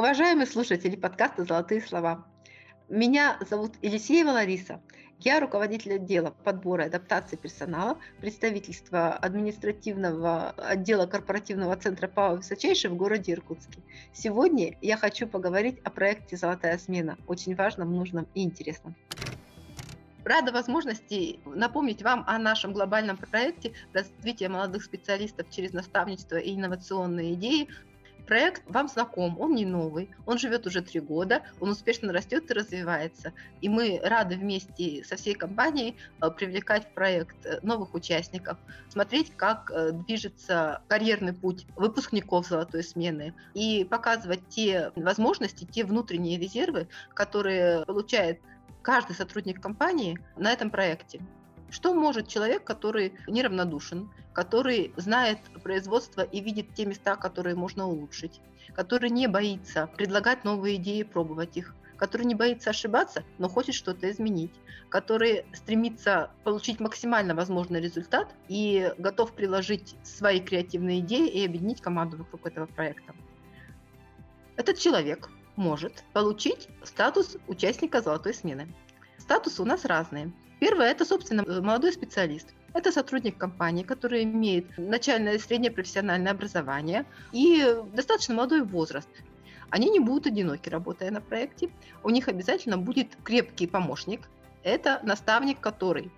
Уважаемые слушатели подкаста «Золотые слова», меня зовут Елисеева Лариса. Я руководитель отдела подбора и адаптации персонала представительства административного отдела корпоративного центра ПАО «Высочайший» в городе Иркутске. Сегодня я хочу поговорить о проекте «Золотая смена», очень важном, нужном и интересном. Рада возможности напомнить вам о нашем глобальном проекте развития молодых специалистов через наставничество и инновационные идеи проект вам знаком, он не новый, он живет уже три года, он успешно растет и развивается. И мы рады вместе со всей компанией э, привлекать в проект э, новых участников, смотреть, как э, движется карьерный путь выпускников золотой смены и показывать те возможности, те внутренние резервы, которые получает каждый сотрудник компании на этом проекте. Что может человек, который неравнодушен, который знает производство и видит те места, которые можно улучшить, который не боится предлагать новые идеи, пробовать их, который не боится ошибаться, но хочет что-то изменить, который стремится получить максимально возможный результат и готов приложить свои креативные идеи и объединить команду вокруг этого проекта. Этот человек может получить статус участника золотой смены. Статусы у нас разные. Первое – это, собственно, молодой специалист. Это сотрудник компании, который имеет начальное и среднее профессиональное образование и достаточно молодой возраст. Они не будут одиноки, работая на проекте. У них обязательно будет крепкий помощник. Это наставник, который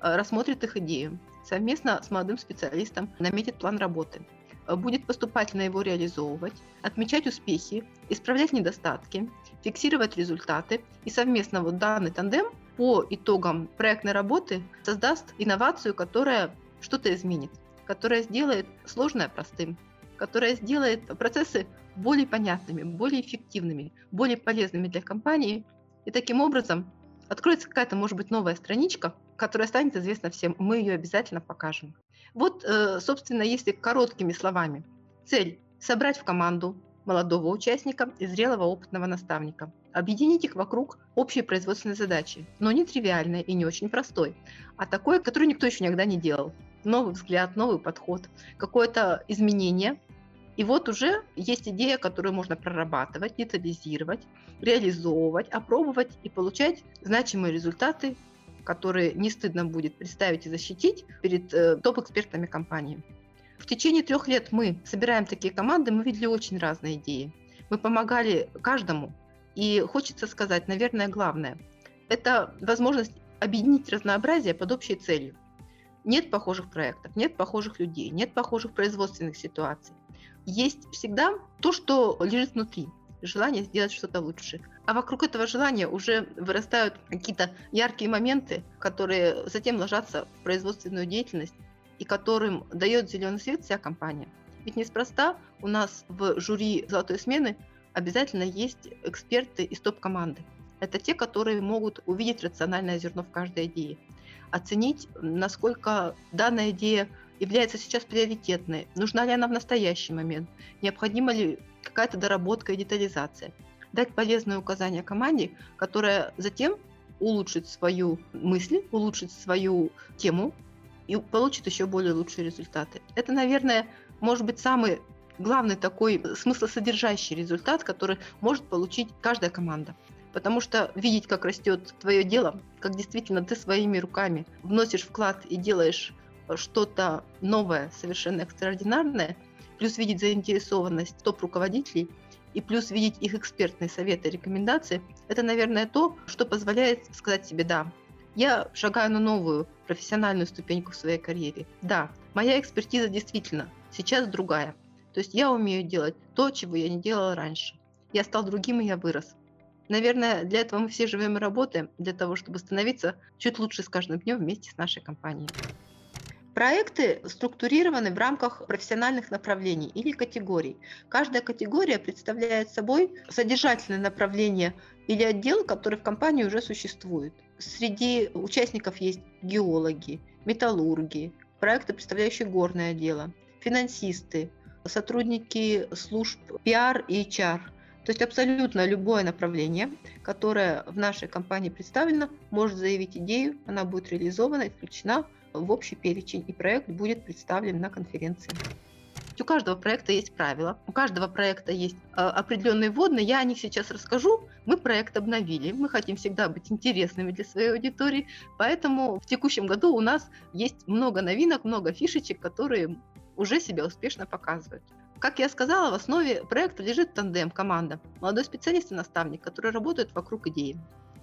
э, рассмотрит их идею, совместно с молодым специалистом наметит план работы, будет поступательно его реализовывать, отмечать успехи, исправлять недостатки, фиксировать результаты и совместно вот данный тандем по итогам проектной работы создаст инновацию, которая что-то изменит, которая сделает сложное простым, которая сделает процессы более понятными, более эффективными, более полезными для компании. И таким образом откроется какая-то, может быть, новая страничка, которая станет известна всем. Мы ее обязательно покажем. Вот, э, собственно, если короткими словами. Цель – собрать в команду молодого участника и зрелого опытного наставника. Объединить их вокруг общей производственной задачи, но не тривиальной и не очень простой, а такой, который никто еще никогда не делал. Новый взгляд, новый подход, какое-то изменение. И вот уже есть идея, которую можно прорабатывать, детализировать, реализовывать, опробовать и получать значимые результаты, которые не стыдно будет представить и защитить перед э, топ-экспертами компании. В течение трех лет мы собираем такие команды, мы видели очень разные идеи. Мы помогали каждому. И хочется сказать, наверное, главное, это возможность объединить разнообразие под общей целью. Нет похожих проектов, нет похожих людей, нет похожих производственных ситуаций. Есть всегда то, что лежит внутри, желание сделать что-то лучше. А вокруг этого желания уже вырастают какие-то яркие моменты, которые затем ложатся в производственную деятельность и которым дает зеленый свет вся компания. Ведь неспроста у нас в жюри «Золотой смены» обязательно есть эксперты из топ-команды. Это те, которые могут увидеть рациональное зерно в каждой идее, оценить, насколько данная идея является сейчас приоритетной, нужна ли она в настоящий момент, необходима ли какая-то доработка и детализация. Дать полезные указания команде, которая затем улучшит свою мысль, улучшит свою тему, и получит еще более лучшие результаты. Это, наверное, может быть самый главный такой смыслосодержащий результат, который может получить каждая команда. Потому что видеть, как растет твое дело, как действительно ты своими руками вносишь вклад и делаешь что-то новое, совершенно экстраординарное, плюс видеть заинтересованность топ-руководителей и плюс видеть их экспертные советы рекомендации, это, наверное, то, что позволяет сказать себе «да, я шагаю на новую профессиональную ступеньку в своей карьере. Да, моя экспертиза действительно сейчас другая. То есть я умею делать то, чего я не делала раньше. Я стал другим, и я вырос. Наверное, для этого мы все живем и работаем, для того, чтобы становиться чуть лучше с каждым днем вместе с нашей компанией. Проекты структурированы в рамках профессиональных направлений или категорий. Каждая категория представляет собой содержательное направление или отдел, который в компании уже существует. Среди участников есть геологи, металлурги, проекты, представляющие горное дело, финансисты, сотрудники служб PR и HR. То есть абсолютно любое направление, которое в нашей компании представлено, может заявить идею, она будет реализована и включена в общий перечень, и проект будет представлен на конференции. У каждого проекта есть правила, у каждого проекта есть э, определенные вводные. Я о них сейчас расскажу. Мы проект обновили, мы хотим всегда быть интересными для своей аудитории, поэтому в текущем году у нас есть много новинок, много фишечек, которые уже себя успешно показывают. Как я сказала, в основе проекта лежит тандем, команда, молодой специалист и наставник, которые работают вокруг идеи.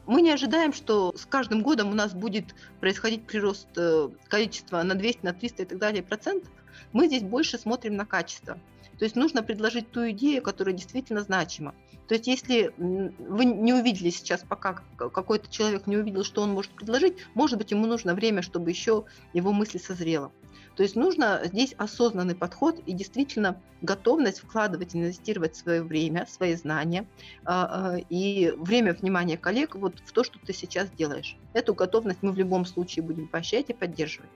Мы не ожидаем, что с каждым годом у нас будет происходить прирост э, количества на 200, на 300 и так далее процентов. Мы здесь больше смотрим на качество. То есть нужно предложить ту идею, которая действительно значима. То есть если вы не увидели сейчас, пока какой-то человек не увидел, что он может предложить, может быть, ему нужно время, чтобы еще его мысли созрела. То есть нужно здесь осознанный подход и действительно готовность вкладывать, инвестировать свое время, свои знания а, а, и время внимания коллег вот в то, что ты сейчас делаешь. Эту готовность мы в любом случае будем поощрять и поддерживать.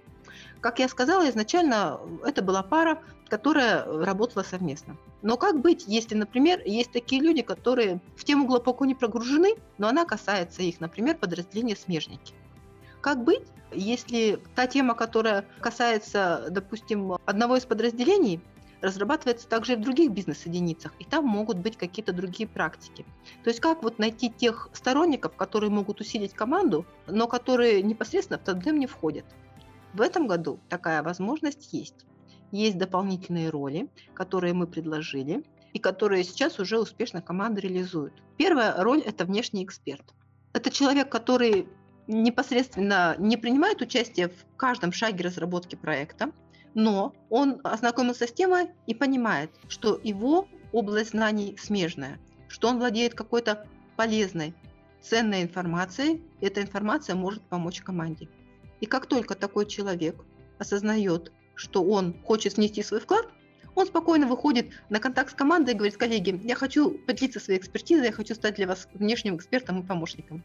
Как я сказала, изначально это была пара, которая работала совместно. Но как быть, если, например, есть такие люди, которые в тему глубоко не прогружены, но она касается их, например, подразделения смежники. Как быть, если та тема, которая касается, допустим, одного из подразделений, разрабатывается также и в других бизнес-единицах, и там могут быть какие-то другие практики. То есть как вот найти тех сторонников, которые могут усилить команду, но которые непосредственно в тандем не входят. В этом году такая возможность есть. Есть дополнительные роли, которые мы предложили, и которые сейчас уже успешно команда реализует. Первая роль – это внешний эксперт. Это человек, который непосредственно не принимает участие в каждом шаге разработки проекта, но он ознакомился с темой и понимает, что его область знаний смежная, что он владеет какой-то полезной, ценной информацией, и эта информация может помочь команде. И как только такой человек осознает, что он хочет внести свой вклад, он спокойно выходит на контакт с командой и говорит, коллеги, я хочу поделиться своей экспертизой, я хочу стать для вас внешним экспертом и помощником.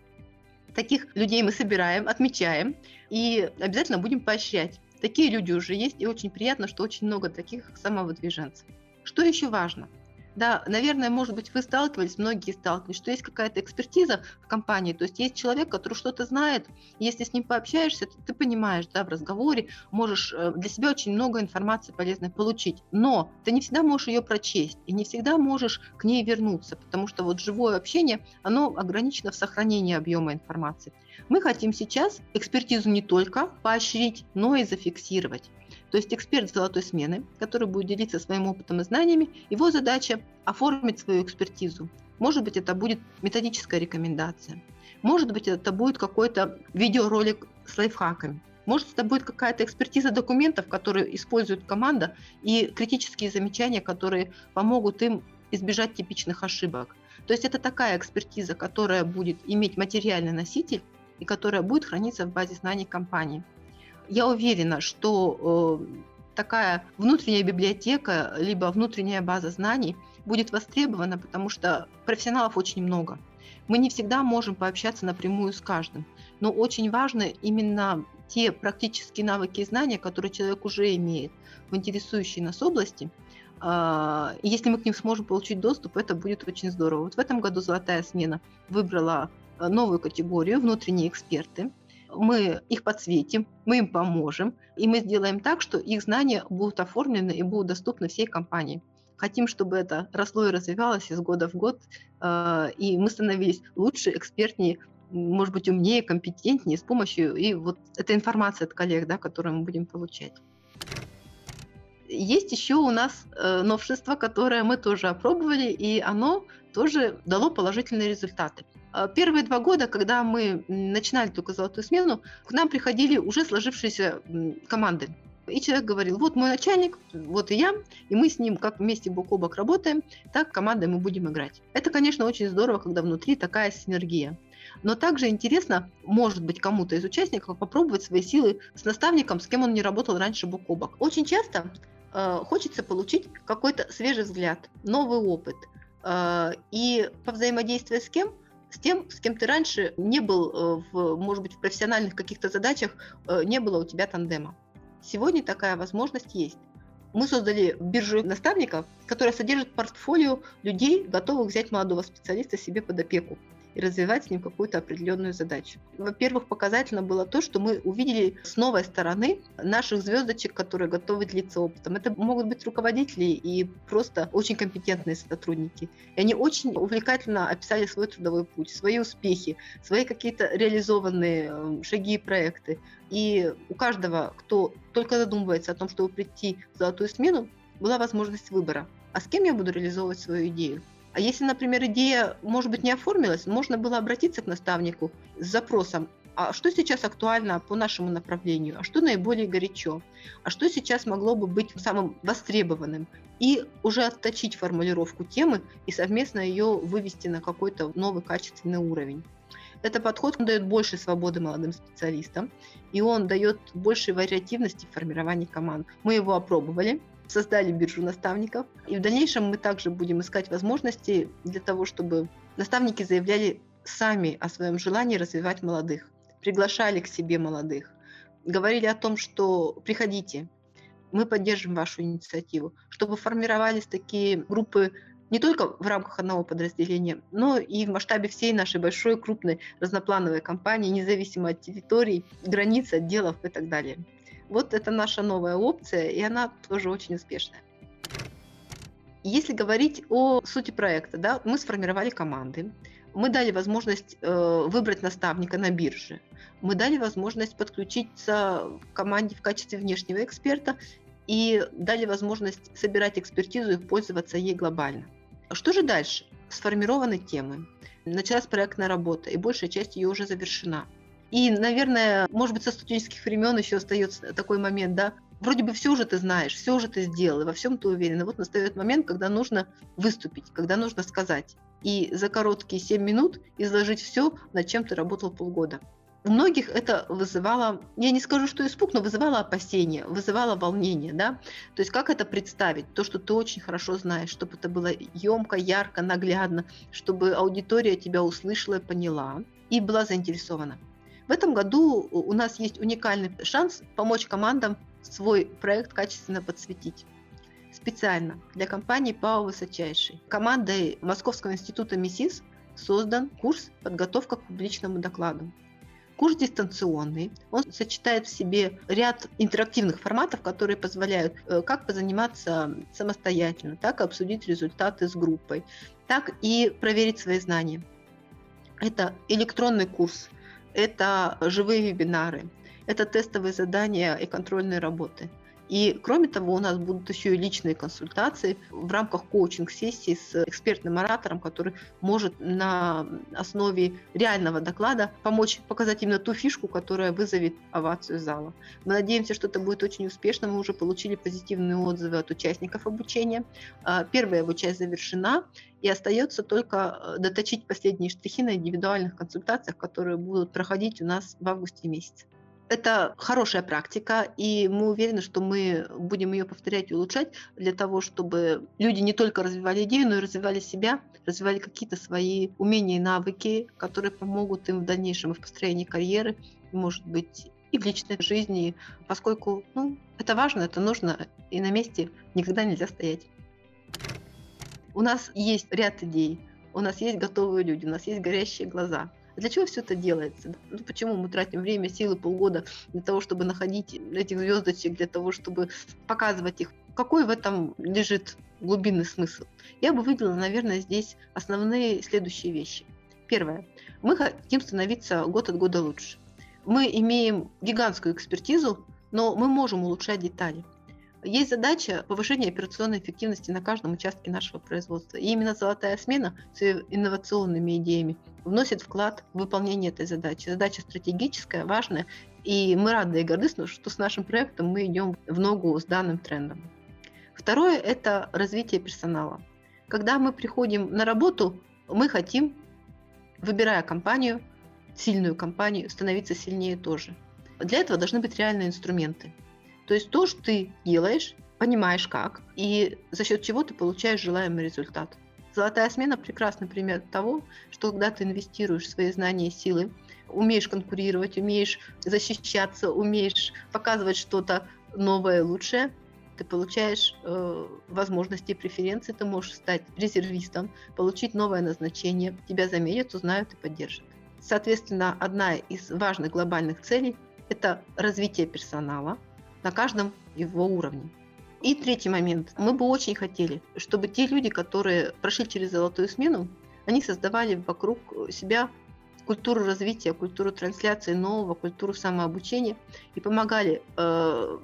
Таких людей мы собираем, отмечаем и обязательно будем поощрять. Такие люди уже есть, и очень приятно, что очень много таких самовыдвиженцев. Что еще важно? Да, наверное, может быть, вы сталкивались, многие сталкивались, что есть какая-то экспертиза в компании, то есть есть человек, который что-то знает, если с ним пообщаешься, то ты понимаешь, да, в разговоре можешь э, для себя очень много информации полезной получить, но ты не всегда можешь ее прочесть и не всегда можешь к ней вернуться, потому что вот живое общение, оно ограничено в сохранении объема информации. Мы хотим сейчас экспертизу не только поощрить, но и зафиксировать. То есть эксперт золотой смены, который будет делиться своим опытом и знаниями, его задача оформить свою экспертизу. Может быть, это будет методическая рекомендация. Может быть, это будет какой-то видеоролик с лайфхаками. Может, это будет какая-то экспертиза документов, которые использует команда, и критические замечания, которые помогут им избежать типичных ошибок. То есть это такая экспертиза, которая будет иметь материальный носитель и которая будет храниться в базе знаний компании. Я уверена, что э, такая внутренняя библиотека, либо внутренняя база знаний будет востребована, потому что профессионалов очень много. Мы не всегда можем пообщаться напрямую с каждым, но очень важны именно те практические навыки и знания, которые человек уже имеет в интересующей нас области. А, если мы к ним сможем получить доступ, это будет очень здорово. Вот в этом году «Золотая смена» выбрала э, новую категорию «Внутренние эксперты», мы их подсветим, мы им поможем, и мы сделаем так, что их знания будут оформлены и будут доступны всей компании. Хотим, чтобы это росло и развивалось из года в год, э, и мы становились лучше, экспертнее, может быть, умнее, компетентнее с помощью и вот этой информации от коллег, да, которую мы будем получать. Есть еще у нас э, новшество, которое мы тоже опробовали, и оно тоже дало положительные результаты. А, первые два года, когда мы начинали только золотую смену, к нам приходили уже сложившиеся команды. И человек говорил, вот мой начальник, вот и я, и мы с ним как вместе бок о бок работаем, так командой мы будем играть. Это, конечно, очень здорово, когда внутри такая синергия. Но также интересно, может быть, кому-то из участников попробовать свои силы с наставником, с кем он не работал раньше бок о бок. Очень часто э, хочется получить какой-то свежий взгляд, новый опыт. Э, и по взаимодействию с кем – с тем, с кем ты раньше не был, э, в, может быть, в профессиональных каких-то задачах, э, не было у тебя тандема. Сегодня такая возможность есть. Мы создали биржу наставников, которая содержит портфолио людей, готовых взять молодого специалиста себе под опеку. И развивать с ним какую-то определенную задачу. Во-первых, показательно было то, что мы увидели с новой стороны наших звездочек, которые готовы делиться опытом. Это могут быть руководители и просто очень компетентные сотрудники. И они очень увлекательно описали свой трудовой путь, свои успехи, свои какие-то реализованные э, шаги и проекты. И у каждого, кто только задумывается о том, чтобы прийти в золотую смену, была возможность выбора. А с кем я буду реализовывать свою идею? А если, например, идея, может быть, не оформилась, можно было обратиться к наставнику с запросом, а что сейчас актуально по нашему направлению, а что наиболее горячо, а что сейчас могло бы быть самым востребованным, и уже отточить формулировку темы и совместно ее вывести на какой-то новый качественный уровень. Этот подход дает больше свободы молодым специалистам, и он дает больше вариативности в формировании команд. Мы его опробовали, создали биржу наставников. И в дальнейшем мы также будем искать возможности для того, чтобы наставники заявляли сами о своем желании развивать молодых, приглашали к себе молодых, говорили о том, что приходите, мы поддержим вашу инициативу, чтобы формировались такие группы не только в рамках одного подразделения, но и в масштабе всей нашей большой, крупной, разноплановой компании, независимо от территорий, границ, отделов и так далее. Вот это наша новая опция, и она тоже очень успешная. Если говорить о сути проекта, да, мы сформировали команды, мы дали возможность э, выбрать наставника на бирже, мы дали возможность подключиться к команде в качестве внешнего эксперта и дали возможность собирать экспертизу и пользоваться ей глобально. Что же дальше? Сформированы темы, началась проектная работа, и большая часть ее уже завершена. И, наверное, может быть, со студенческих времен еще остается такой момент, да, вроде бы все уже ты знаешь, все уже ты сделал, и во всем ты уверен. И вот настает момент, когда нужно выступить, когда нужно сказать. И за короткие 7 минут изложить все, над чем ты работал полгода. У многих это вызывало, я не скажу, что испуг, но вызывало опасение, вызывало волнение, да. То есть как это представить, то, что ты очень хорошо знаешь, чтобы это было емко, ярко, наглядно, чтобы аудитория тебя услышала, поняла и была заинтересована. В этом году у нас есть уникальный шанс помочь командам свой проект качественно подсветить. Специально для компании ПАО «Высочайший» командой Московского института МИСИС создан курс «Подготовка к публичному докладу». Курс дистанционный, он сочетает в себе ряд интерактивных форматов, которые позволяют э, как позаниматься самостоятельно, так и обсудить результаты с группой, так и проверить свои знания. Это электронный курс – это живые вебинары, это тестовые задания и контрольные работы. И кроме того, у нас будут еще и личные консультации в рамках коучинг-сессии с экспертным оратором, который может на основе реального доклада помочь показать именно ту фишку, которая вызовет овацию зала. Мы надеемся, что это будет очень успешно. Мы уже получили позитивные отзывы от участников обучения. А, первая его часть завершена, и остается только э, доточить последние штрихи на индивидуальных консультациях, которые будут проходить у нас в августе месяце. Это хорошая практика, и мы уверены, что мы будем ее повторять и улучшать для того, чтобы люди не только развивали идею, но и развивали себя, развивали какие-то свои умения и навыки, которые помогут им в дальнейшем и в построении карьеры, может быть, и в личной жизни, поскольку ну, это важно, это нужно, и на месте никогда нельзя стоять. У нас есть ряд идей, у нас есть готовые люди, у нас есть горящие глаза – для чего все это делается? Ну, почему мы тратим время, силы, полгода для того, чтобы находить этих звездочек, для того, чтобы показывать их? Какой в этом лежит глубинный смысл? Я бы выделила, наверное, здесь основные следующие вещи. Первое. Мы хотим становиться год от года лучше. Мы имеем гигантскую экспертизу, но мы можем улучшать детали. Есть задача повышения операционной эффективности на каждом участке нашего производства. И именно «Золотая смена» с инновационными идеями вносит вклад в выполнение этой задачи. Задача стратегическая, важная, и мы рады и горды, что с нашим проектом мы идем в ногу с данным трендом. Второе – это развитие персонала. Когда мы приходим на работу, мы хотим, выбирая компанию, сильную компанию, становиться сильнее тоже. Для этого должны быть реальные инструменты – то есть то, что ты делаешь, понимаешь как, и за счет чего ты получаешь желаемый результат. Золотая смена – прекрасный пример того, что когда ты инвестируешь свои знания и силы, умеешь конкурировать, умеешь защищаться, умеешь показывать что-то новое, лучшее, ты получаешь э, возможности преференции, ты можешь стать резервистом, получить новое назначение, тебя заметят, узнают и поддержат. Соответственно, одна из важных глобальных целей – это развитие персонала на каждом его уровне. И третий момент. Мы бы очень хотели, чтобы те люди, которые прошли через золотую смену, они создавали вокруг себя культуру развития, культуру трансляции нового, культуру самообучения и помогали э,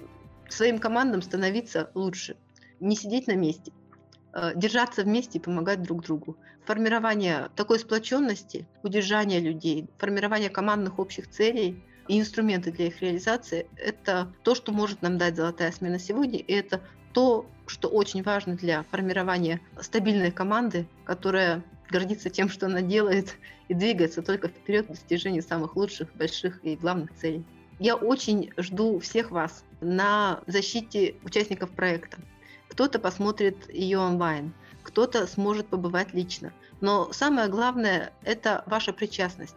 своим командам становиться лучше, не сидеть на месте, э, держаться вместе и помогать друг другу. Формирование такой сплоченности, удержание людей, формирование командных общих целей и инструменты для их реализации – это то, что может нам дать золотая смена сегодня, и это то, что очень важно для формирования стабильной команды, которая гордится тем, что она делает, и двигается только вперед к достижению самых лучших, больших и главных целей. Я очень жду всех вас на защите участников проекта. Кто-то посмотрит ее онлайн, кто-то сможет побывать лично. Но самое главное – это ваша причастность.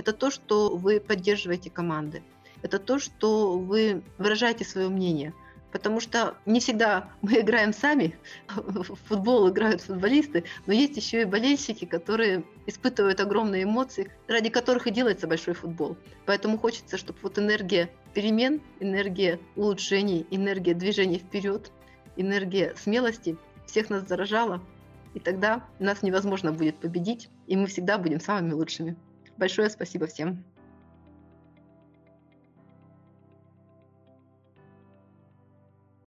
Это то, что вы поддерживаете команды. Это то, что вы выражаете свое мнение – Потому что не всегда мы играем сами, в футбол играют футболисты, но есть еще и болельщики, которые испытывают огромные эмоции, ради которых и делается большой футбол. Поэтому хочется, чтобы вот энергия перемен, энергия улучшений, энергия движения вперед, энергия смелости всех нас заражала, и тогда нас невозможно будет победить, и мы всегда будем самыми лучшими. Большое спасибо всем.